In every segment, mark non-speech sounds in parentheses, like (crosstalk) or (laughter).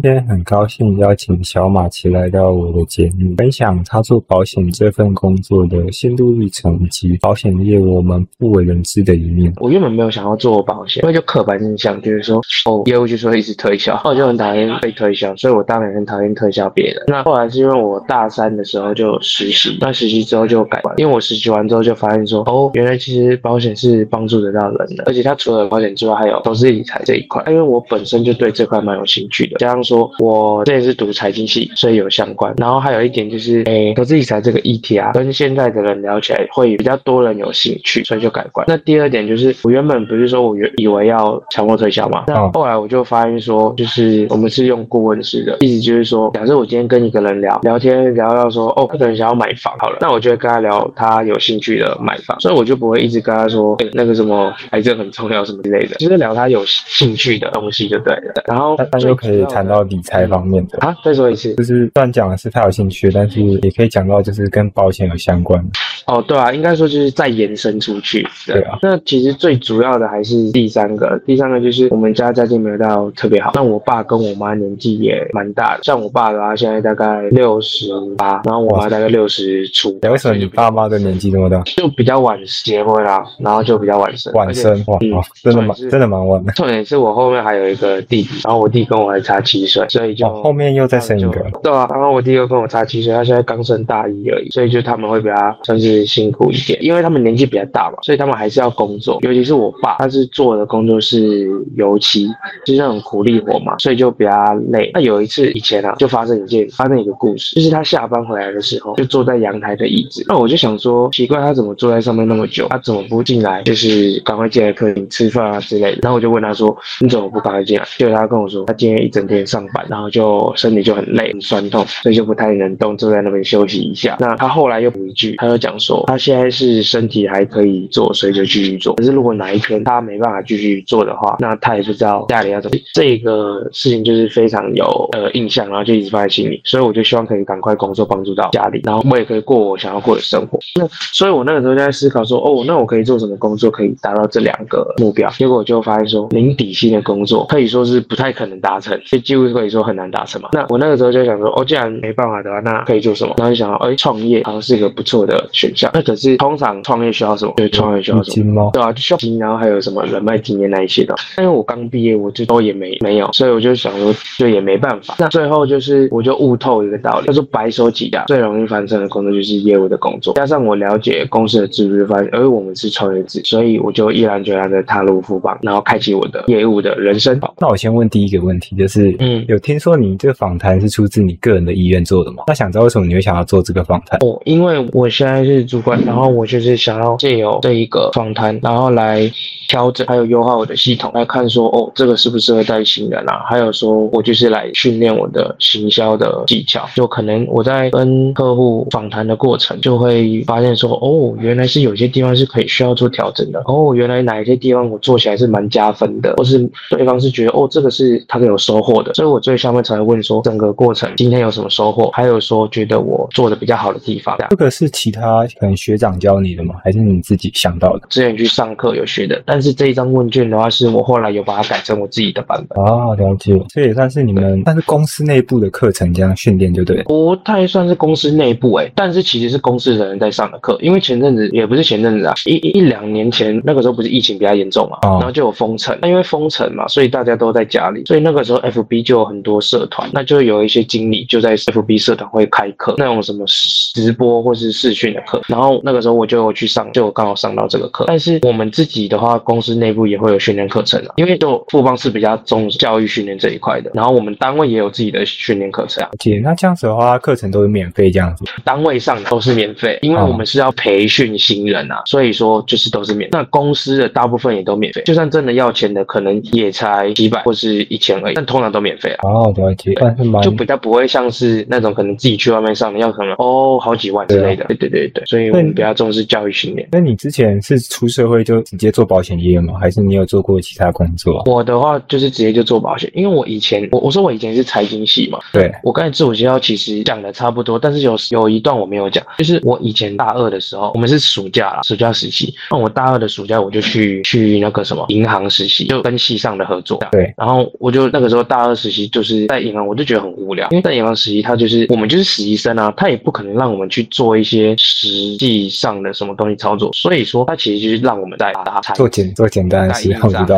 今天很高兴邀请小马奇来到我的节目，分享他做保险这份工作的心路历程及保险业我们不为人知的一面。我原本没有想要做保险，因为就刻板印象就是说，哦，业务就是会一直推销，我就很讨厌被推销，所以我当然很讨厌推销别人。那后来是因为我大三的时候就实习，那实习之后就改观，因为我实习完之后就发现说，哦，原来其实保险是帮助得到人的，而且它除了保险之外，还有投资理财这一块。因为我本身就对这块蛮有兴趣的，加上说我这也是读财经系，所以有相关。然后还有一点就是，诶，投资理财这个议题啊，跟现在的人聊起来会比较多人有兴趣，所以就改观。那第二点就是，我原本不是说我原以为要强迫推销嘛，那后来我就发现说，就是我们是用顾问式的，意思就是说，假设我今天跟一个人聊聊天，聊到说，哦，这个人想要买房，好了，那我就会跟他聊他有兴趣的买房，所以我就不会一直跟他说，那个什么癌症很重要什么之类的，就是聊他有兴趣的东西就对了。然后但又可以谈到理财方面的啊，再说一次，就是虽然讲的是他有兴趣，但是也可以讲到就是跟保险有相关。哦，对啊，应该说就是再延伸出去。对啊，那其实最主要的还是第三个，第三个就是我们家家境没有到特别好。那我爸跟我妈年纪也蛮大的，像我爸的话现在大概六十八，然后我妈大概六十出。为什么你爸妈的年纪这么大？就比较晚结婚啦，然后就比较晚生。晚生哇，真的蛮真的蛮晚的。重点是我后面还有一个弟弟，然后我弟跟我还差七岁，所以就后面又再生一个。对啊，然后我弟又跟我差七岁，他现在刚升大一而已，所以就他们会比较算是辛苦一点，因为他们年纪比较大嘛，所以他们还是要工作。尤其是我爸，他是做的工作是油漆，就是那种苦力活嘛，所以就比较累。那有一次以前啊，就发生一件发生一个故事，就是他下班回来的时候，就坐在阳台的椅子。那我就想说，奇怪，他怎么坐在上面那么久？他怎么不进来？就是赶快进来客厅吃饭啊之类的。然后我就问他说：“你怎么不赶快进来？”结果他跟我说，他今天一整天上班，然后就身体就很累、很酸痛，所以就不太能动，坐在那边休息一下。那他后来又补一句，他就讲说，他现在是身体还可以做，所以就继续做。可是如果哪一天他没办法继续做的话，那他也不知道家里要怎么。这个事情就是非常有呃印象，然后就一直放在心里。所以我就希望可以赶快工作，帮助到家里，然后我也可以过我想要过的生活。那所以我那个时候就在思考说，哦，那我可以做什么工作可以达到这两个目标？结果我就发现说，零底薪的工作可以说是不太可能达成，所以几乎可以说很难达成嘛。那我那个时候就想说，哦，既然没办法的话，那可以做什么？然后就想到，哎，创业好像是一个不错的选项。那可是通常创业需要什么？对，创业需要什么？对啊，就需要金，然后还有什么人脉、经验那一些的。但是我刚毕业，我就都也没没有，所以我就想说，就也没办法。那最后就是，我就悟透一个道理，叫做白手起家最容易翻身的工作就是业务的工作。加上我了解公司的制度，发现，而我们是创业制，所以我就毅然决然的踏入富邦，然后开启我的业务的人生。那我先问第一个问题，就是，嗯，有听说你这个访谈是出自你个人的意愿做的吗？那想知道为什么你会想要做这个访谈？哦，因为我现在是主管，然后我就是想要借由这一个访谈，然后来调整还有优化我的系统，来看说，哦，这个适不适合带新人啊？还有说我就是来训练我的行销的技巧，就可能我在跟客户访谈的过程，就会发现说，哦，原来是有些地方是可以需要做调整的。哦，原来哪一些地方我做起来是蛮加分的，或是对方是觉得，哦，这个是他有收获的，所以我最下面才会问说，整个过程今天有什么收获？还有说觉得我做的比较好的地方。这个是其他可能学长教你的吗？还是你自己想到的？之前去上课有学的，但是这一张问卷的话，是我后来有把它改成我自己的版本。哦，了解。这也算是你们，但是公司内部的课程这样训练就对。不太算是公司内部哎，但是其实是公司的人在上的课。因为前阵子也不是前阵子啊，一一两年前那个时候不是疫情比较严重嘛，然后就有封城。那因为封城嘛，所以大家都在家里，所以那个时候 FB 就有很多社团，那就有一些经理就在 FB 社团会开课，那种什么直播或是视讯的课。然后那个时候我就去上，就刚好上到这个课。但是我们自己的话，公司内部也会有训练课程啊，因为就富邦是比较重教育训练这一块的。然后我们单位也有自己的训练课程啊。姐，那这样子的话，课程都是免费这样子？单位上都是免费，因为我们是要培训新人啊，所以说就是都是免。那公司的大部分也都免费，就算真的要钱的，可能也才几百或是一千而已，但通常都免费啊。哦，了解。就比较不会像是那种可能自己去外面上的，要可能哦。好几万之类的。对对对对，所以我们比较重视教育训练。那你之前是出社会就直接做保险业吗？还是你有做过其他工作？我的话就是直接就做保险，因为我以前我我说我以前是财经系嘛。对，我刚才自我介绍其实讲的差不多，但是有有一段我没有讲，就是我以前大二的时候，我们是暑假啦，暑假实习。那我大二的暑假我就去去那个什么银行实习，就跟系上的合作。对，然后我就那个时候大二实习就是在银行，我就觉得很无聊，因为在银行实习，他就是我们就是实习生啊，他也不可能让我们去做一些实际上的什么东西操作，所以说他其实就是让我们在打做简做简单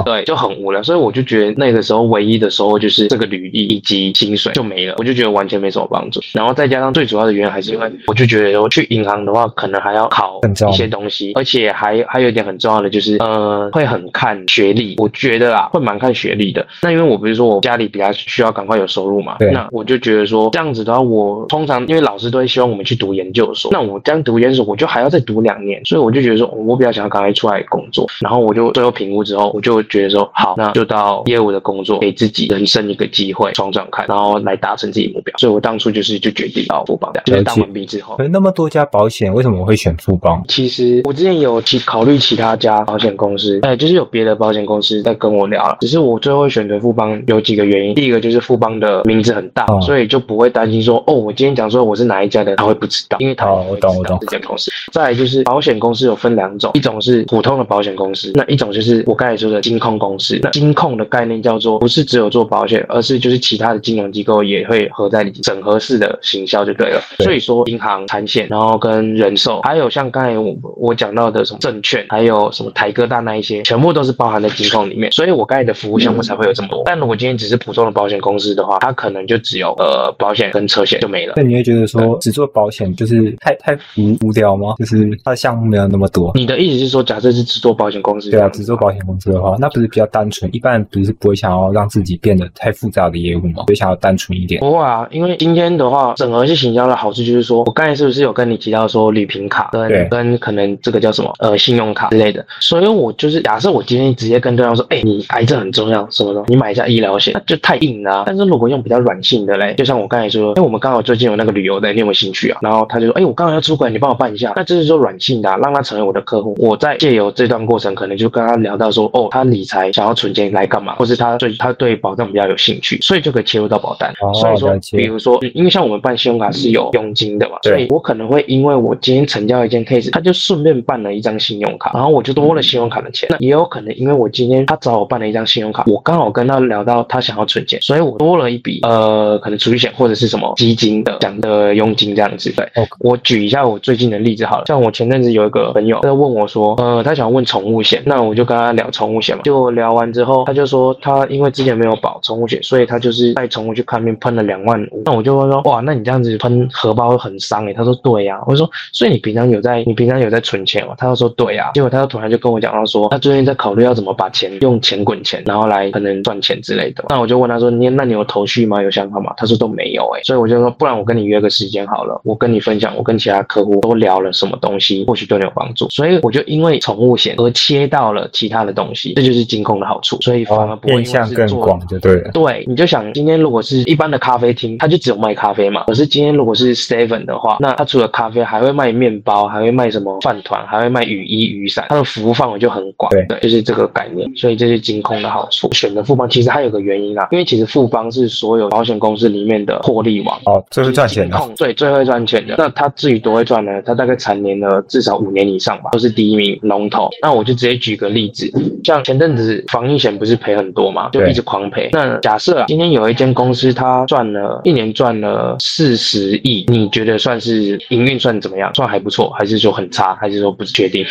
对，就很无聊，所以我就觉得那个时候唯一的收获就是这个履历以及薪水就没了，我就觉得完全没什么帮助。然后再加上最主要的原因还是因为我就觉得我去银行的话，可能还要考一些东西，而且还还有一点很重要的就是，呃，会很看学历，我觉得啊会蛮看学历的。那因为我不是说我家里比较需要赶快有收入嘛，那我就觉得说这样子的话，我通常因为老师都会希望我们去读研究所，那我这样读研究所我就还要再读两年，所以我就觉得说我比较想要赶快出来工作。然后我就最后评估之后，我就觉得说好，那就到业务的工作，给自己人生一个机会，闯闯看，然后来达成自己目标。所以我当初就是就决定到富邦，就是当完兵之后。可那么多家保险，为什么会选富邦？其实我之前有其考虑其他家保险公司，哎，就是有别的保险公司在跟我聊了，只是我最后选择富邦有几个原因。第一个就是富邦的名字很大，所以就不会担心说哦，我今天讲说我是哪一家的，他会不知道，因为他我懂我懂这间公司。再就是保险公司有分两种，一种是普通的保险公司，那一种就是我刚才说的金控公司。那金控的概念叫做不是只有做保险，而是就是其他的金融机构也会合在里整合式的行销就对了。所以说银行、产险，然后跟人寿，还有像刚才我我讲到的什么证券，还有什么台哥大那一些，全部都是包含在金控里面。所以我刚才的服务项目才会有这么多。但如果今天只是普通的保险公司的话，它可能就只有呃保险跟车险就没了。那你会觉得说只做保险就是太太无无聊吗？就是它的项目没有那么多。你的意思是说，假设是只做保险公司？对啊，只做保险公司的话，那不是比较单纯？一般人不是不会想要让自己变得太复杂的业务吗？会想要单纯一点。不会啊，因为今天的话，整合式行销的好处就是说，我刚才是不是有跟你提到说旅平卡跟跟可能这个叫什么呃信用卡之类的？所以我就是假设我今天直接跟对方说，哎，你癌症很重要什么的，你买一下医疗险，那就太硬了。但是如果用比较软性的嘞，就像我刚才说，哎，我们刚好最近有那个旅游的，你有没有兴趣啊？然后他就说，哎，我刚好要出国，你帮我办一下。那这是说软性的，让他成为我的客户。我在借由这段过程，可能就跟他聊到说，哦，他理财想要存钱来干嘛，或是他对他对保障比较有兴趣，所以就可以切入到保单。所以说，比如说，因为像我们办信用卡是有佣金的嘛，所以我可能会因为我今天成交一件 case，他就顺便办了一张信用卡，然后我就多了信用卡的钱。那也有可能因为我今天他找我办了一张信用卡，我刚好跟他聊到他想要存钱，所以我多了一笔呃，可能储蓄险或者是什么基金的讲的佣金这样子。对，我举一下我最近的例子好了，像我前阵子有一个朋友在问我说，呃，他想问宠物险，那我就跟他聊宠物险嘛，就聊完之后，他就说他因为之前没有保宠物险，所以他就是带宠物去看病喷了两万五。那我就问说，哇，那你这样子喷荷包很伤诶。他说对呀。我说，所以你平常有在你平常有在存钱吗？他就说对呀。结果他又突然就跟我讲到说，他最近在考虑要怎么把钱用钱滚钱，然后来可能赚钱之类的。那我就问他说，你那你有头绪吗？有想法吗？他说都没有诶。所以我就说，不然我跟你约个时间好了，我跟你分享我跟其他客户都聊了什么东西，或许对你有帮助。所以我就因为宠物险而切到了其他的东西，这就是金控的好处。所以反而不会向更广就对了。对，你就想今天如果是一般的咖啡厅，它就只有卖咖啡嘛。可是今天如果是 Seven 的话，那它除了咖啡，还会卖面包，还会卖什么饭团，还会卖雨衣、雨伞，它的服务范围就很广。对，就是这个概念。所以这是金控的好处。选择富邦其实还有个原因啊，因为其实富邦是所有保险公司里面的获利王哦，最会赚钱的。对，最会赚钱的。那他至于多会赚呢？他大概蝉联了至少五年以上吧，都是第一名龙头。那我就直接举个例子，像前阵子防疫险不是赔很多嘛，就一直狂赔。那假设啊，今天有一间公司它赚了一年赚了四十亿，你觉得算是营运算怎么样？算还不错，还是说很差，还是说不确定？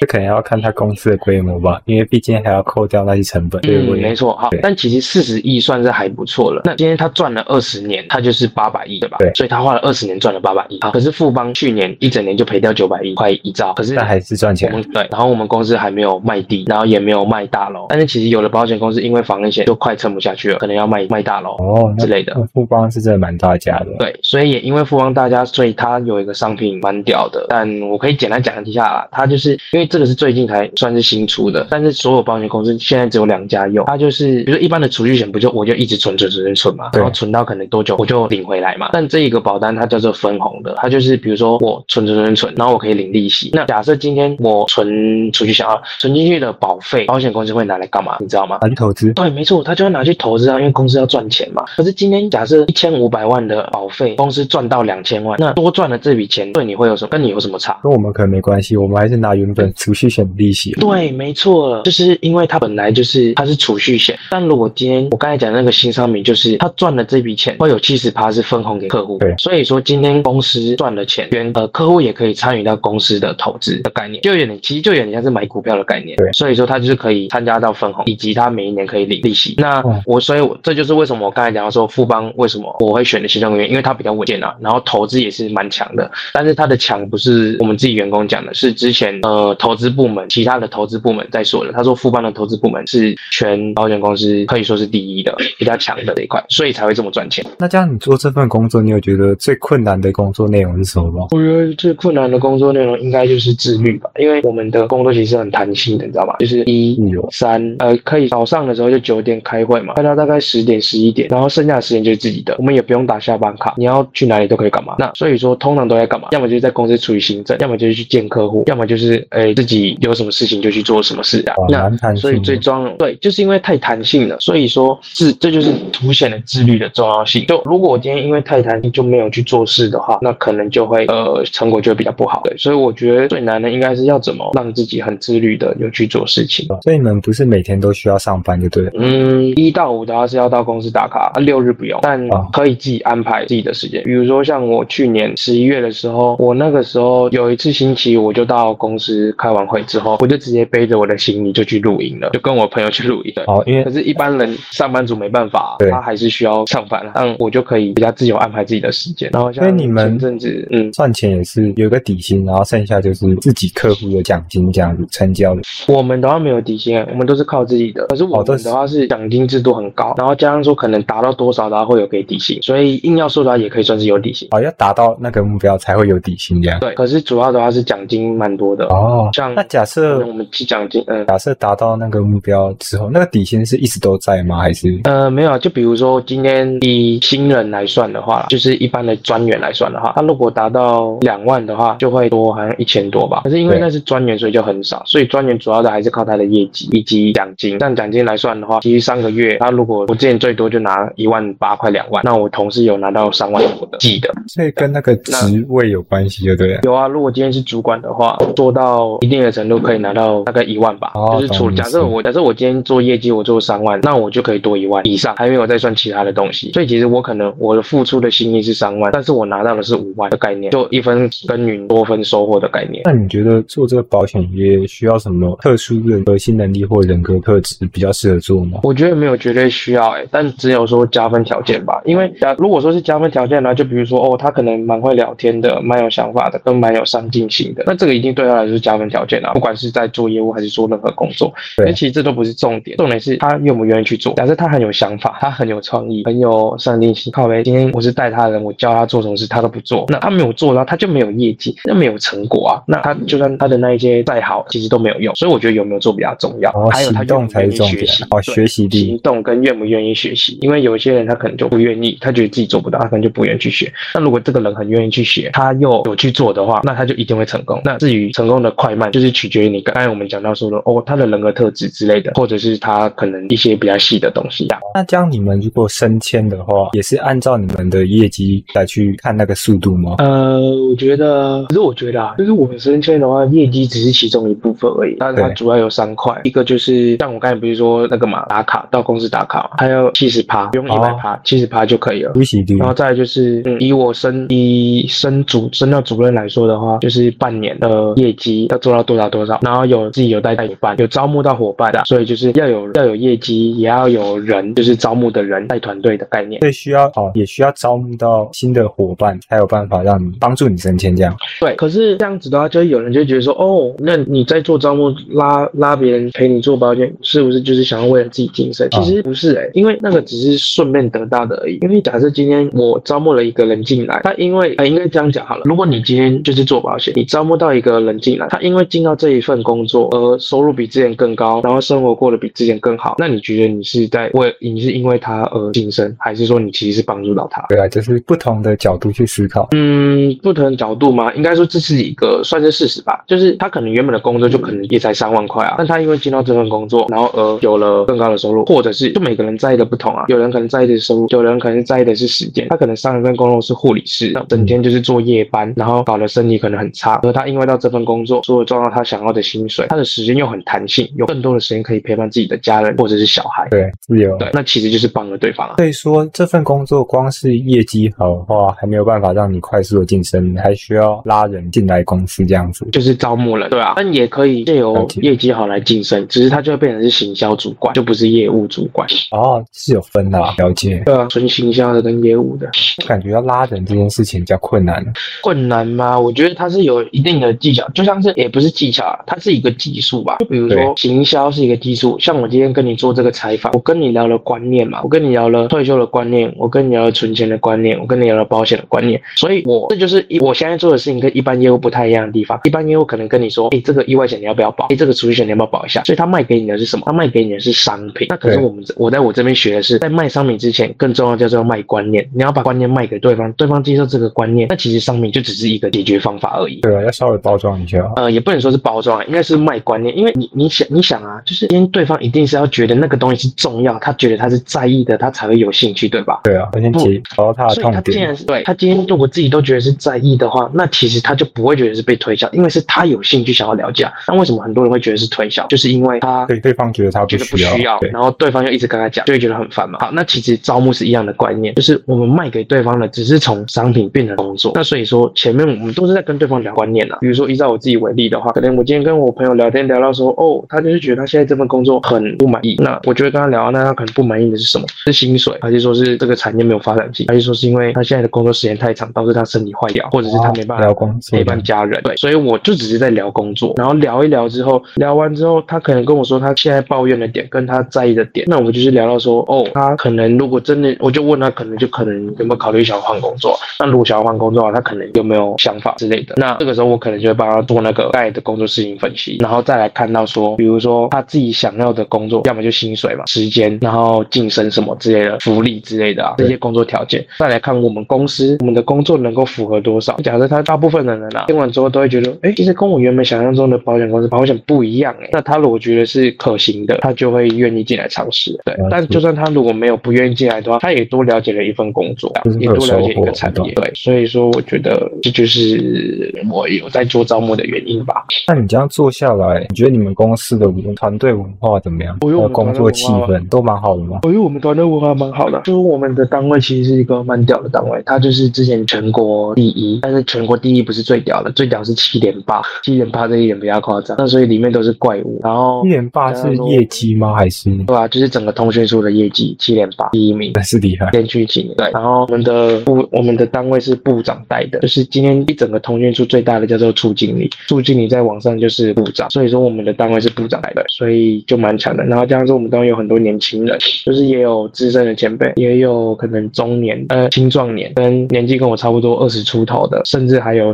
这可能要看他公司的规模吧，因为毕竟还要扣掉那些成本。嗯，没错。好，但其实四十亿算是还不错了。那今天他赚了二十年，他就是八百亿，对吧？对。所以他花了二十年赚了八百亿。好，可是富邦去年一整年就赔掉九百亿，快一兆。可是但还是赚钱。对。然后我们公司还没有卖地，然后也没有卖大楼。但是其实有的保险公司因为防疫险就快撑不下去了，可能要卖卖大楼哦之类的。富邦是真的蛮大家的。对，所以也因为富邦大家，所以它有一个商品蛮屌的。但我可以简单讲一下啦，它就是因为这个是最近才算是新出的，但是所有保险公司现在只有两家用。它就是比如说一般的储蓄险，不就我就一直存存存存存嘛，然后存到可能多久我就领回来嘛。但这一个保单它叫做分红的，它就是比如说我存存存存，然后我可以领利息。那假设今天我存储蓄险啊，存进去的保费，保险公司会拿来干嘛？你知道吗？拿去投资。对，没错，他就要拿去投资啊，因为公司要赚钱嘛。可是今天假设一千五百万的保费，公司赚到两千万，那多赚了这笔钱，对你会有什么？跟你有什么差？跟我们可能没关系，我们还是拿原本储蓄险的利息。对，没错，就是因为它本来就是它是储蓄险，但如果今天我刚才讲那个新商品，就是他赚了这笔钱，会有七十趴是分红给客户。对，所以说今天公司赚了钱，原呃客户也可以参与到公司的投资的概念，就有点其实就有点像是买股票的概念。对，所以说他就是可以参加到分红，以及他每一年可以领利息。那我所以我这就是为什么我刚才讲到说富邦为什么我会选的新创公园，因为它比较稳健啊，然后投资也是蛮强的。但是它的强不是我们自己员工讲的，是之前呃投资部门其他的投资部门在说的。他说富邦的投资部门是全保险公司可以说是第一的，比较强的这一块，所以才会这么赚钱。那这样你做这份工作，你有觉得最困难的工作内容是什么吗？我觉得最困难的工作内容应该就是自律吧，因为我们的工作其实很弹性的，你知道吗？就是一三呃，可以早上的时候就九点开会嘛，开到大概十点十一点，然后剩下的时间就是自己的，我们也不用打下班卡，你要去哪里都可以干嘛。那所以说通常都在干嘛？要么就是在公司处理行政，要么就是去见客户，要么就是呃自己有什么事情就去做什么事啊。那所以最终对，就是因为太弹性了，所以说自这就是凸显了自律的重要性。就如果我今天因为太弹性就没有去做事的话，那可能就会呃成果就会比较不好。对，所以我觉得最难的应该是要怎么让自己很自律的有去做事情。所以你们不是每天都需要上班就对了。嗯，一到五的话是要到公司打卡，六日不用，但可以自己安排自己的时间。比如说像我去年十一月的时候，我那个时候有一次星期我就到公司开完会之后，我就直接背着我的行李就去露营了，就跟我朋友去露营。哦，因为可是一般人上班族没办法，他还是需要上班，但我就可以比较自由安排自己的时间。然后像你们阵子，嗯，赚钱也是有个底薪，然后剩下就是自己客户的奖金这样子成交的。我们的话没有底薪，我们都是靠自己的。可是我们的话是奖金制度很高，然后加上说可能达到多少，然后会有给底薪，所以硬要说的话也可以算是有底薪。哦，要达到那个目标才会有底薪这样。对，可是主要的话是奖金蛮多的哦。像那假设我们去奖金，嗯，假设达到那个目标之后，那个底薪是一直都在吗？还是？呃，没有啊，就比如说今天以新人来算的话，就是一般的专员来算的话，他如果达到两万的话，就会多好像一千多吧。可是因为那是专员，所以就很少。所以专员主要的还是靠他的业绩以及奖金。但奖金来算的话，其实三个月他如果我之前最多就拿一万八块两万，那我同事有拿到三万多的，记得。所以跟那个职位有关系，就对了。有啊，如果今天是主管的话，做到一定的程度可以拿到大概一万吧。就是除假设我假设我今天做业绩我做三万，那我就可以多一万以上，还没有再算其他的东西。所以其实我可能我的付出的心意是三万，但是我拿到的是五万的概念，就一分耕耘多分收获的概念。那你觉得做这个保险业需要什么特殊的核心能力或人格特质比较适合做吗？我觉得没有绝对需要哎，但只有说加分条件吧。因为假如果说是加分条件呢，就比如说哦，他可能蛮会聊天的，蛮有想法的，跟蛮有上进心的，那这个一定对他来说是加分条件啊。不管是在做业务还是做任何工作，对，其实这都不是重点，重点是他愿不愿意去做。假设他很有想法，他很有创意，很有上进心。靠呗，今天我是带他的人，我教他做什么事，他都不做，那他没有做，然后他就没有业绩，那没有成果啊。那他就算他的那一些再好，其实都没有用。所以我觉得有没有做比较重要。哦，还有他动才是学习。哦，学习力，行动跟愿不愿意学习。因为有一些人他可能就不愿意，他觉得自己做不到，他可能就不愿意去学。那如果这个人很愿意去学，他又有去做的话，那他就一定会成功。那至于成功的快慢，就是取决于你刚才我们讲到说的哦，他的人格特质之类的，或者是他可能一些比较细的东西。那这样你们如果升迁的话，也是按照你们的业绩来去看那个速度吗？呃，我觉得，可是我觉得啊，就是我们升迁的话，业绩只是其中一部分而已。但是它主要有三块，一个就是像我刚才不是说那个嘛，打卡到公司打卡，还有七十趴，不用一百趴，七十趴就可以了。然后再来就是，嗯，以我升以升主升到主任来说的话，就是半年的业绩要做到多少多少，然后有自己有带带伙伴，有招募到伙伴的，所以就是要有要有业绩，也要有人，就是招募的人带团队的概念。对，需要哦，也需要招募到新的伙伴，才有办法让你帮助你升迁这样。对，可是这样子的话，就有人就觉得说，哦，那你在做招募，拉拉别人陪你做保险，是不是就是想要为了自己晋升？其实不是哎，因为那个只是顺便得到的而已。因为假设今天我招募了一个人进来，他因为啊，应该这样讲好了，如果你今天就是做保险，你招募到一个人进来，他因为进到这一份工作而收入比之前更高，然后生活过得比之前更好，那你觉得你是在为你是因为他而晋升，还是说你其实是帮助到他？对啊，就是不同的角度去思考？嗯，不同的角度嘛，应该说这是一个算是事实吧。就是他可能原本的工作就可能也才三万块啊，但他因为进到这份工作，然后而有了更高的收入，或者是就每个人在意的不同啊。有人可能在意的是收入，有人可能在意的是时间。他可能上一份工作是护理师，整天就是做夜班，然后搞得身体可能很差。而他因为到这份工作，所以赚到他想要的薪水，他的时间又很弹性，有更多的时间可以陪伴自己的家人或者是小孩。对，自由。对，那其实就是帮了对方啊。所以说这份工作光是业绩好的话，还没有办法让你快速的晋升，还需要拉人进来公司这样子，就是招募人，对啊。但也可以借由业绩好来晋升，只是他就会变成是行销主管，就不是业务主管。哦，是有分的，了解。对啊，纯行销的跟业务的，感觉要拉人这件事情比较困难。困难吗？我觉得它是有一定的技巧，就像是也不是技巧啊，它是一个技术吧。就比如说行销是一个技术，像我今天跟你做这个采访，我跟你聊了观念嘛，我跟你聊了退休的观念，我跟你聊了存钱的观念，我跟你聊了保险的观念，所以我这就是一我现在做的事情跟一般业务不太一样的地方。一般业务可能跟你说，哎，这个意外险你要不要保？哎，这个储蓄险你要不要保一下？所以他卖给你的是什么？他卖给你的是商品。那可是我们我在我这边学的是，在卖商品之前，更重要叫做卖观念。你要把观念卖给对方，对方接受这个观念，那其实商品就只是一个解决方法而已。对啊，要稍微包装一下。呃，也不能说是包装啊，应该是卖观念。因为你你想你想啊，就是因为对方一定是要觉得那个东西是重要，他觉得他是在意的，他才会有兴趣，对吧？对啊，先解到他的痛点。所以他既然是对他今天如果自己都觉得是在意的话，那其实他就不会觉得是被推销，因为是他有兴趣想要了解。那为什么很多人会觉得是推销？就是因为他对对方觉得他觉得不需要，然后对方又一直跟他讲，就会觉得很烦嘛。好，那其实招募是一样的观念，就是我们卖给对方的只是从商品变成工作。那所以说前面我们都是在跟对方聊观念啊。比如说依照我自己为例的话，可能我今天跟我朋友聊天聊到说，哦，他就是觉得他现在这份工作很不满意。那我就会跟他聊，那他可能不满意的是什么？是薪水，还是说是这个产业没有发展性，还是说是因为他现在的工作时间太长，导致他身体坏掉，或者是他没办法陪伴家人？对，所以我就只是在聊工作，然后聊一聊之后，聊完之后，他可能跟我说他现在抱怨的点跟他在意的点，那我们就是聊到说，哦，他可能如果真的，我就问他可能就可能有没有考虑想要换工作？那如果想要换工作他可能有没有想法之类的？那这个时候我可能就会帮他做那个盖的工作事情分析，然后再来看到说，比如说他自己想要的工作，要么就薪水嘛，时间，然后晋升什么之类的，福利之类的啊，这些工作条件，再来看我们公司我们的工作能够符合多少。假设他大部分的人啊，听完之后都会觉得，哎，其实跟我原本想象中的保险公司保险不一样，哎，那他如果觉得是可行的，他就会愿意进来尝试。对，但就算他如果没有不愿意进来的话，他也多了解了一份工作，也多了解一个产业。对，所以说我觉得这就是我有在做招募的原因吧。那你这样做下来，你觉得你们公司的团队文化怎么样？我有工作气氛都蛮好的吗？我觉得我们团队文化蛮好的，就是我们的单位其实是一个蛮屌的单位，它就是之前全国第一，但是全国第一不是最屌的，最屌是七点八，七点八这一点比较夸张。那所以里面都是怪物。然后七点八是业绩吗？还是对啊，就是整个通讯处的业绩七点八第一名，那是厉害，连续几年。对，然后我们的部我们的单位是部长带的，就是今天一整个通讯处最大的叫做处经理，处经理在网上就是部长，所以说我们的单位是部长带的，所以就蛮强的。然后加上说我们单位有很多年轻人，就是也有资深的前辈，也有可能中年呃青壮年，跟年纪跟我差不多二十出头的，甚至还有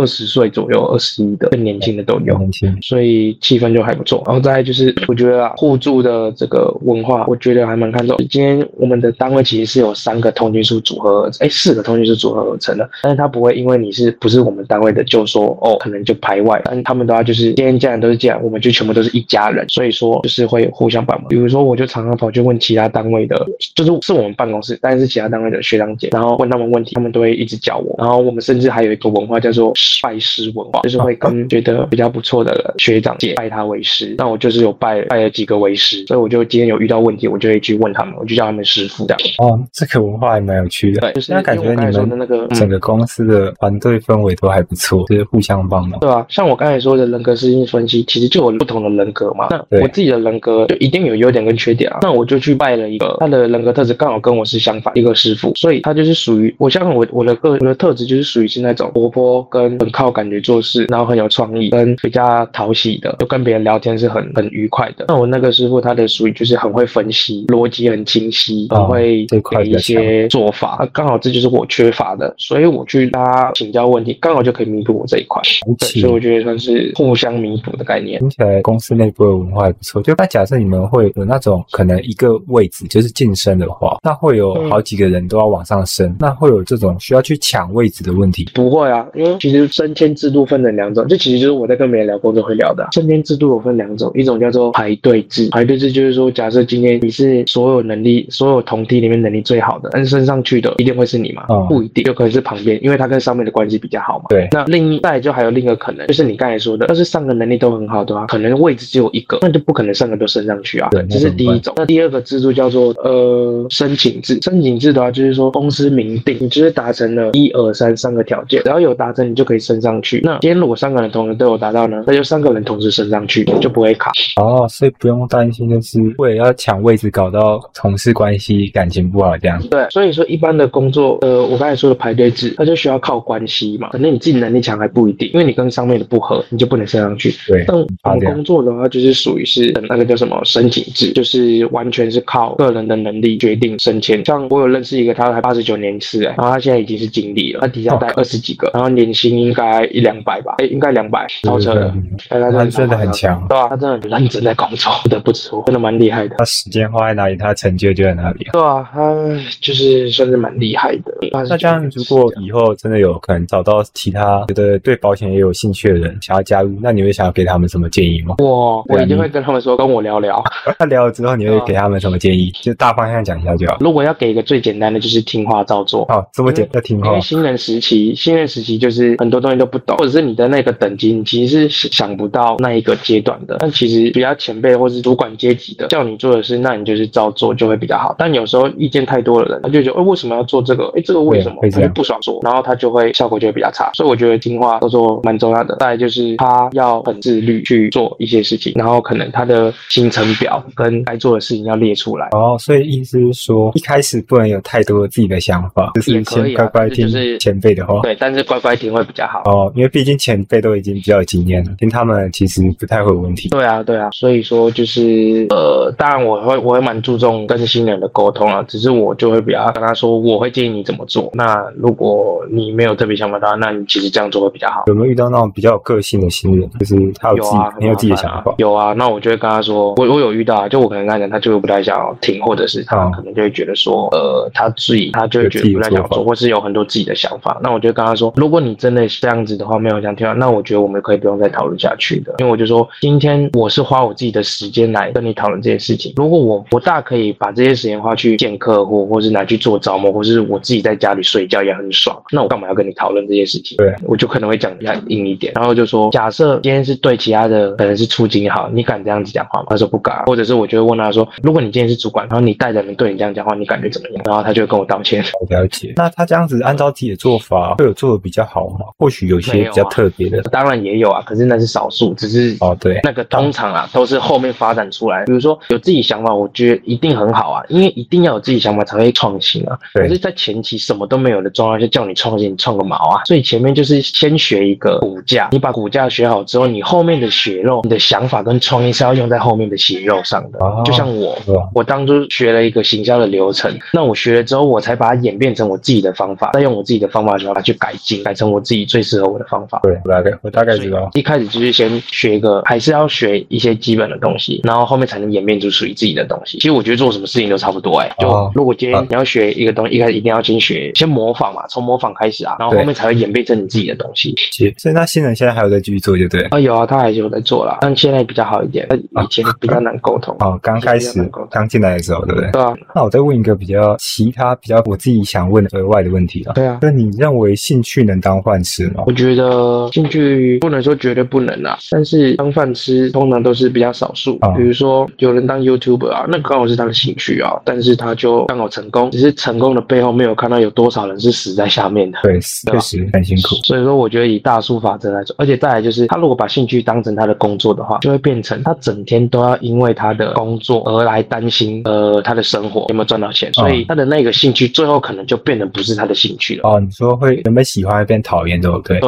二十岁左右二十一的更年轻的都有，所以气氛就还不错。然后再就是我觉得啊，互助的这个文化，我觉得还蛮看重。今天我们的单位其实是有三个通讯书组合，哎，四个通讯书组合而成的，但是他不会因为你是不是我们单位的，就说哦，可能就排外。但他们的话就是今天既然都是这样，我们就全部都是一家人，所以说就是会互相帮忙。比如说，我就常常跑去问其他单位的，就是是我们办公室，但是其他单位的学长姐，然后问他们问题，他们都会一直教我。然后我们甚至还有一个文化叫做拜师文化，就是会跟觉得比较不错的学长姐拜他为师。那我就是有拜拜了几个为师，所以我就今天有遇到问题，我就会去问他们，我就叫他们师傅这样。哦，这个文化还蛮有趣的。对，就是那感觉你们的那个整个公司的团队氛围都还不错，就是互相帮忙。对啊，像我刚才说的人格适应分析，其实就有不同的人格嘛。那我自己的人格就一定有优点跟缺点啊。那我就去拜了一个他的人格特质刚好跟我是相反一个师傅，所以他就是属于我像我我的个我的特质就是属于是那种活泼跟很靠感觉做事，然后很有创意跟比较讨喜的，就跟别人聊天是很很愉快的。那我那个师傅他的属于就是很会分析，逻辑很清晰，很会给一些做法。刚好这就是我缺乏的，所以我去他请教问题，刚好就可以弥补我这一块。对，所以我觉得算是互相弥补的概念。听起来公司内部的文化还不错。就那假设你们会有那种可能一个位置就是晋升的话，那会有好几个人都要往上升，那会有这种种需要去抢位置的问题？不会啊，因为其实升迁制度分成两种，这其实就是我在跟别人聊工作会聊的啊。升迁制度有分两种，一种叫做排队制，排队制就是说，假设今天你是所有能力、所有同梯里面能力最好的，但是升上去的一定会是你吗？嗯不一定，有可能是旁边，因为他跟上面的关系比较好嘛。对那另一再来就还有另一个可能，就是你刚才说的，要是上个能力都很好的话，可能位置只有一个，那就不可能上个都升上去啊。对这是第一种。那第二个制度叫做呃申请制，申请制的话就是说公司明定，你就是达成了一二三三个条件，只要有达成，你就可以升上去。那今天如果三个人同时都有达到呢，那就三个人同时升上去，就不会卡。哦，所以不用担心，就是为了要抢位置搞到同事关系感情不好这样。对，所以说一般的工作，呃，我刚才说的排队制，它就需要靠关系嘛。可能你自己能力强还不一定，因为你跟上面的不合，你就不能升上去。对，但我们工作的话，就是属于是那个叫什么申请制，就是完全是靠个人的能力决定升迁。像我有认识一个，他才八十九年次，哎，然后他现在已经是经理了，他底下带二十几个，然后年薪应该一两百吧，哎，应该两百，超车的。哎他他真的很强，对啊，他真的很认真在工作，不得不说，真的蛮厉害的。他时间花在哪里，他成就就在哪里。对啊，他就是算是蛮厉害的。那这样，如果以后真的有可能找到其他觉得对保险也有兴趣的人想要加入，那你会想要给他们什么建议吗？我我一定会跟他们说，跟我聊聊。(laughs) 那聊了之后，你会给他们什么建议？就大方向讲一下就好。如果要给一个最简单的，就是听话照做。哦，这么简因为新人时期，新人时期就是很多东西都不懂，或者是你的那个等级，你其实是想不到那一个阶段的。但其实比较前辈或是主管阶级的叫你做的事，那你就是照做就会比较好。但有时候意见太多的人，他就觉得，哎、为什么要做这个？哎、这个为什么？他就不爽做，然后他就会效果就会比较差。所以我觉得听话照做蛮重要的。再来就是他要很自律去做一些事情，然后可能他的行程表跟该做的事情要列出来。哦，所以意思是说，一开始不能有太多自己的想法，就是先乖乖听是前辈的话。对，但是乖乖听会比较好。哦，因为毕竟前辈都已经比较有经验了，听他们其实不太会有问题。对啊，对啊，所以说就是呃，当然我会我会蛮注重跟新人的沟通啊，只是我就会比较跟他说，我会建议你怎么做。那如果你没有特别想法的话，那你其实这样做会比较好。有没有遇到那种比较有个性的新人，就是他有自己很有自己的想法？有啊，那我就会跟他说，我我有遇到啊，就我可能跟他讲，他就会不太想要听，或者是他哦可能就会觉得说，呃，他自己他就会觉得不太想做，有自己的做法或是有很多自己的想法。那我就跟他说，如果你真的是这样子的话，没有想听到，那我觉得我们可以不用再讨论下去的，因为我就说，今天我是花我自己的时间来跟你讨论这些事情，如果我我大可以把这些时间花去见客户，或是拿去做招募，或是我自己在家里睡觉也很爽，那我干嘛要跟你讨论这些事情？对，我就可能会讲比较硬一点，然后就说，假设今天是对其他的可能是处经好，你敢这样子讲话吗？他说不敢，或者是我就会问他说，如果你今天是主管，然后你带着人对你这样讲话，你感觉怎么样？然后他就会跟我道歉。我了解。那他这样子按照自己的做法，会有做的比较好吗？或许有些比较特别的。当然也有啊，可是那是少数，只是哦，对，那个通常啊都是后面发展出来。比如说有自己想法，我觉得一定很好啊，因为一定要有自己想法才会创新啊。对可是，在前期什么都没有的状态下，叫你创新，你创个毛啊！所以前面就是先学一个骨架，你把骨架学好之后，你后面的血肉，你的想法跟创意是要用在后面的血肉上的。哦就像我，我当初学了一个行销的流程，那我学了之后，我才把它演变成我自己的方法，再用我自己的方法去把它去改进，改成我自己最适合我的方法。对，我大概我大概知道。一开始就是先学一个，还是要学一些基本的东西，然后后面才能演变出属于自己的东西。其实我觉得做什么事情都差不多哎、就哦如果今天啊你要学一个东西，一开始一定要先学，先模仿嘛，从模仿开始啊，然后后面才会演变成你自己的东西。其所以那新人现在还有在继续做，就对。啊，有啊，他还是有在做啦，但现在比较好一点，以前比较难沟通。哦，刚开始刚进来的时候，对不对？对啊，那我再问一个比较其他、比较我自己想问的额外的问题了。对啊。那你认为兴趣能当饭吃吗？我觉得兴趣不能说绝对不能啊，但是当饭吃通常都是比较少数啊。比如说有人当 YouTuber 啊，那刚好是他的兴趣啊，但是他就刚好成功，只是成功的背后没有看到有多少人是死在下面的。对，确实很辛苦。所以说，我觉得以大数法则来说，而且再来就是，他如果把兴趣当成他的工作的话，就会变成他整天都要因为他的工作而来担心，呃，他的生活有没有赚到钱，所以他的那个兴趣最后可能就变得不是他的兴趣了。哦，你说会原本喜欢会变讨厌，对不对？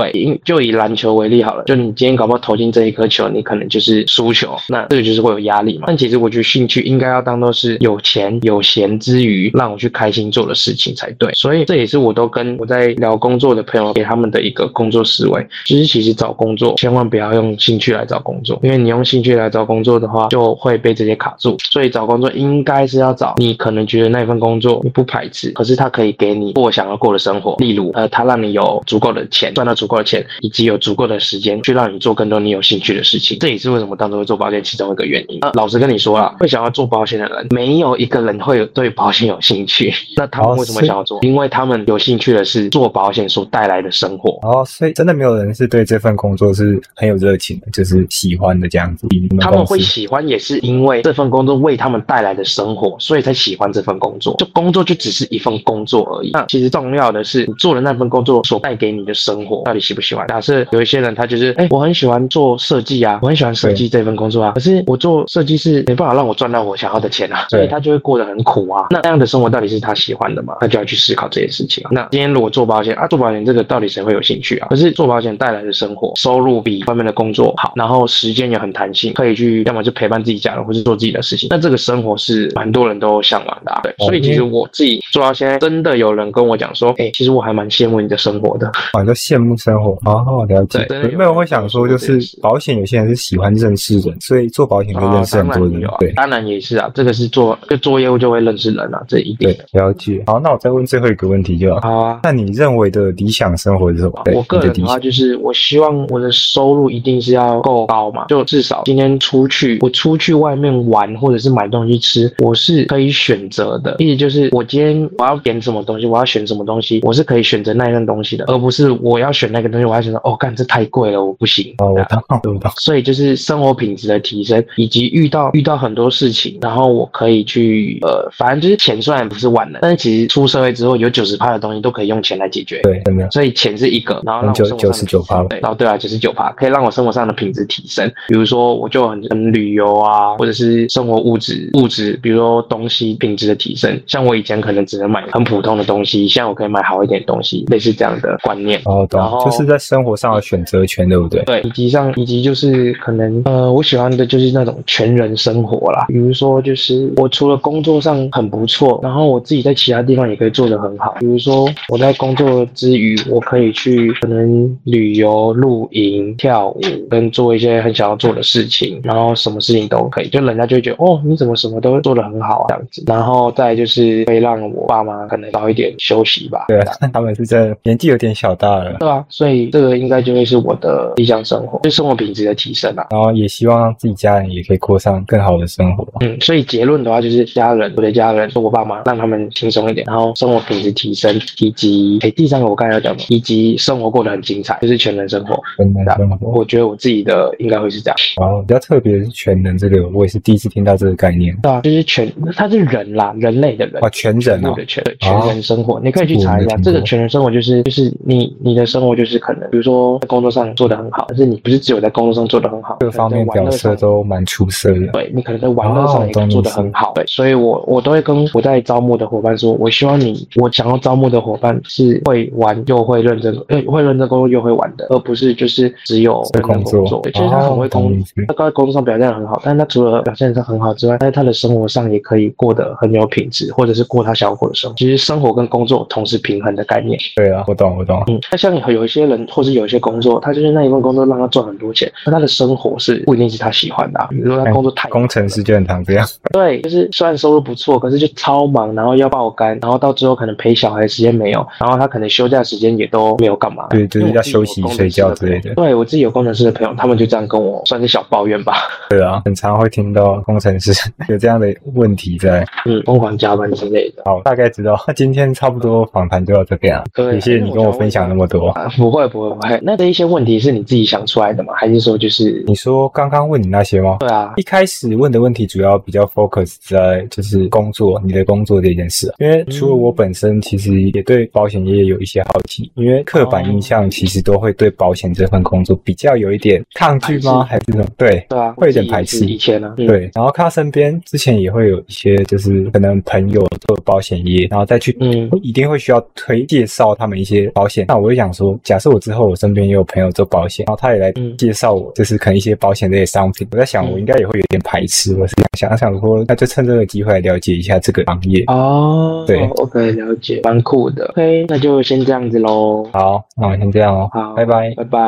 就以篮球为例好了，就你今天搞不好投进这一颗球，你可能就是输球，那这个就是会有压力嘛。但其实我觉得兴趣应该要当做是有钱有闲之余让我去开心做的事情才对。所以这也是我都跟我在聊工作的朋友给他们的一个工作思维，就是其实找工作千万不要用兴趣来找工作，因为你用兴趣来找工作的话，就会被这些卡住。所以找工作应该是要找你可能觉得那份工作你不排斥，可是它可以给你或想要过的生活，例如呃，他让你有足够的钱，赚到足够的钱，以及有足够的时间去让你做更多你有兴趣的事情。这也是为什么当初会做保险其中一个原因。呃，老实跟你说啊，会想要做保险的人，没有一个人会有对保险有兴趣。(laughs) 那他们为什么想要做？因为他们有兴趣的是做保险所带来的生活。哦，所以真的没有人是对这份工作是很有热情的，就是喜欢的这样子。他们会喜欢，也是因为这份工作为他们带来的生活，所以才喜欢这份工作。就工作就只是一份工作而已。那其实重要的是你做的那份工作所带给你的生活，到底喜不喜欢？假设有一些人他就是，哎，我很喜欢做设计啊，我很喜欢设计这份工作啊，可是我做设计是没办法让我赚到我想要的钱啊，所以他就会过得很苦啊。那这样的生活到底是他喜欢的吗？他就要去思考这件事情啊。那今天如果做保险啊，做保险这个到底谁会有兴趣啊？可是做保险带来的生活收入比外面的工作好，然后时间也很弹性，可以去要么就陪伴自己家人，或是做自己的事情。那这个生活是蛮多人都向往的，啊对。所以其实我自己做到现在，真的有人跟我讲说，哎，其实我还蛮羡慕你的生活的。啊，就羡慕生活哦，了解。有没有会想说，就是保险有些人是喜欢认识人，所以做保险会认识很多人。对，当然也是啊，这个是做就做业务就会认识人啊，这一定了解。好，那我再问最后一个问题就好啊。那你认为的理想生活是什么？我个人的话就是，我希望我的收入一定是要够高嘛，就至少今天出去，我出去外面玩或者是买东西吃，我是可以选择的。意思就是，我今天我要点什么东西，我要选什么东西，我是可以选择那一样东西的，而不是我要选那个东西，我要选择哦，干这太贵了，我不行。哦，我懂，我懂。所以就是生活品质的提升，以及遇到遇到很多事情，然后我可以去呃，反正就是钱虽然不是万能，但是其实出社会之后，有九十趴的东西都可以用钱来解决。对，真的。所以钱是一个，然后让我生活九十九趴，对，然后对啊，九十九趴可以让我生活上的品质提升。比如说，我就很很旅游啊，或者是生活物质物质，比如说东西品质的提升。像我以前可能只能买很普通的东西，现在我可以买好一点东西，类似这样的观念。哦，懂。就是在生活上的选择权，对不对？对，以及上以及就是可能呃，我喜欢的就是那种全人生活啦。比如说，就是我除了工作上很不错，然后我自己在其他地方也可以做得很好。比如说我在工作之余，我可以去可能旅游、露营、跳舞，跟做一些很想要做的事情，然后什么事情都可以，就人家就会觉得哦，你怎么什么都做得很好这样子。然后再就是会让我爸妈可能早一点休息吧。对啊，(laughs) 他们是在年纪有点小大了。对啊，所以这个应该就会是我的理想生活，就生活品质的提升啊。然后也希望自己家人也可以过上更好的生活。嗯，所以结论的话就是家人，我的家人，我爸妈，让他们轻松一点，然后生活品质提升，以及诶，第三个我刚才要讲的，以及生活过得很精彩，就是全能生活。全能生活，我觉得我自己的应该会是这样。哦，比较特别是全能这个，我也是第一次听到这个概念。对啊，就是全，他是人啦，人类的人啊，全人啊，全全人生活，你可以去查一下，这个全人生活就是就是你你的生活就是可能，比如说在工作上做得很好，但是你不是只有在工作上做得很好，各方面表现都蛮出色的。对你可能在玩乐上也做得很好。对，所以我我都会跟我在招募的伙伴说，我希望你，我想要招募的伙伴是会玩又会认真，呃，会认真工作又会玩的，而不是就是只有认真工作。对，其实他很会工，他在工作上表现很好，但是他除了表现上很好之外，但是他的生活上也可以过得很有品质，或者是过他想要过的生活。其实生活跟工作同时平衡的概念。对啊，我懂，我懂。嗯，那像有一些人，或是有一些工作，他就是那一份工作让他赚很多钱，那他的生活是不一定是他喜欢的。比如说他工作太工程师就很常这样。(laughs) 对，就是虽然收入不错，可是就超忙，然后要爆肝，然后到最后可能陪小孩时间没有，然后他可能休假时间也都没有干嘛。对，就是要休息睡觉之类的。对我自己有工程师的朋友，他们就这样跟我算是小抱怨吧。(laughs) 对啊，很常会听到工程师 (laughs) 有这样的问题在，嗯，疯狂加班之类的。好，大概知道。那今天差不多访谈就到这边了。谢谢你跟我分享那么多。不会不会不会，那的一些问题是你自己想出来的吗？还是说就是你说刚刚问你那些吗？对啊，一开始问的问题主要比较 focus 在就是工作，你的工作这件事。因为除了我本身，其实也对保险业有一些好奇。因为刻板印象其实都会对保险这份工作比较有一点抗拒吗？还是什么？对对啊，会有点排斥。以前呢，对。然后看到身边之前也会有一些就是可能朋友做保险业，然后再去嗯，一一定会需要推介绍他们一些保险。那我就想说，假设我之后我身边也有朋友做保险，然后他也来介绍我，就是可能一些保险类的商品。我在想，我应该也会有点排斥，或是想想说，那就趁这个机会来了解一下这个行业。哦，对，OK，了解，蛮酷的。OK，那就先这样子喽。好，那我们先这样哦。好，拜拜。拜拜。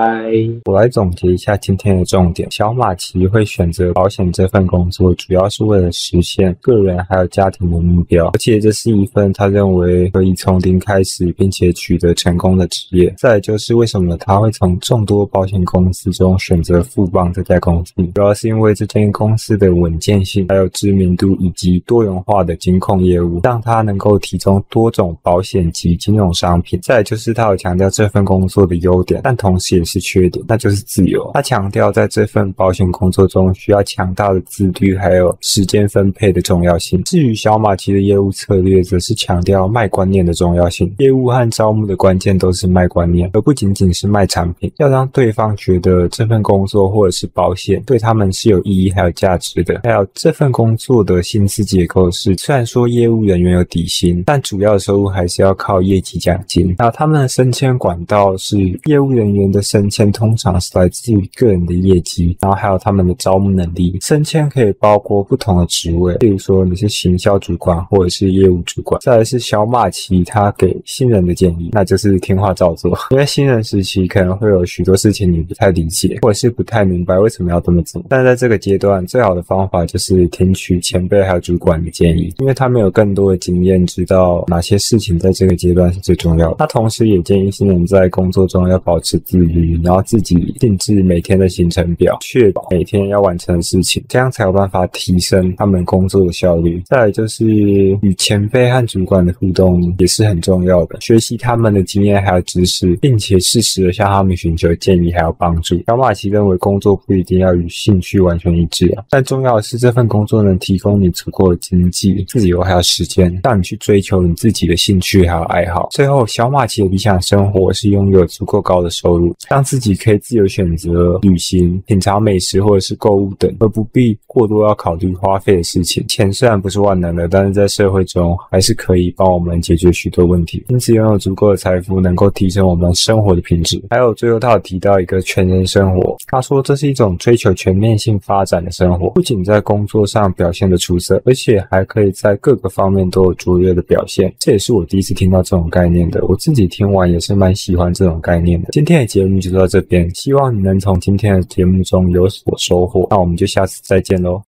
我来总结一下今天的重点。小马奇会选择保险这份工作，主要是为了实现个人还有家庭的目标，而且这是一份他认为可以从零开始并且取得成功的职业。再来就是为什么他会从众多保险公司中选择富邦这家公司，主要是因为这间公司的稳健性、还有知名度以及多元化的金控业务，让他能够提供多种保险及金融商品。再就是他有强调这份工作的优点，但同时也是缺点，那就是自由。他强调在这份保险工作中需要强大的自律，还有时间分配的重要性。至于小马奇的业务策略，则是强调卖观念的重要性。业务和招募的关键都是卖观念，而不仅仅是卖产品。要让对方觉得这份工作或者是保险对他们是有意义还有价值的。还有这这份工作的薪资结构是，虽然说业务人员有底薪，但主要的收入还是要靠业绩奖金。那他们的升迁管道是业务人员的升迁，通常是来自于个人的业绩，然后还有他们的招募能力。升迁可以包括不同的职位，例如说你是行销主管或者是业务主管。再来是小马奇他给新人的建议，那就是听话照做。因为新人时期可能会有许多事情你不太理解，或者是不太明白为什么要这么做。但在这个阶段，最好的方法就是听取前辈还有主管的建议，因为他们有更多的经验，知道哪些事情在这个阶段是最重要的。他同时也建议新人在工作中要保持自律，然后自己定制每天的行程表，确保每天要完成的事情，这样才有办法提升他们工作的效率。再来就是与前辈和主管的互动也是很重要的，学习他们的经验还有知识，并且适时的向他们寻求建议还有帮助。小马奇认为工作不一定要与兴趣完全一致啊，但重要的是这份工作能提供你足够的经济自由还有时间，让你去追求你自己的兴趣还有爱好。最后，小马奇的理想生活是拥有足够高的收入，让自己可以自由选择旅行、品尝美食或者是购物等，而不必过多要考虑花费的事情。钱虽然不是万能的，但是在社会中还是可以帮我们解决许多问题。因此，拥有足够的财富能够提升我们生活的品质。还有，最后他有提到一个全人生活，他说这是一种追求全面性发展的生活，不仅在工作上表现的出色，而且还可以在各个方面都有卓越的表现。这也是我第一次听到这种概念的，我自己听完也是蛮喜欢这种概念的。今天的节目就到这边，希望你能从今天的节目中有所收获。那我们就下次再见喽。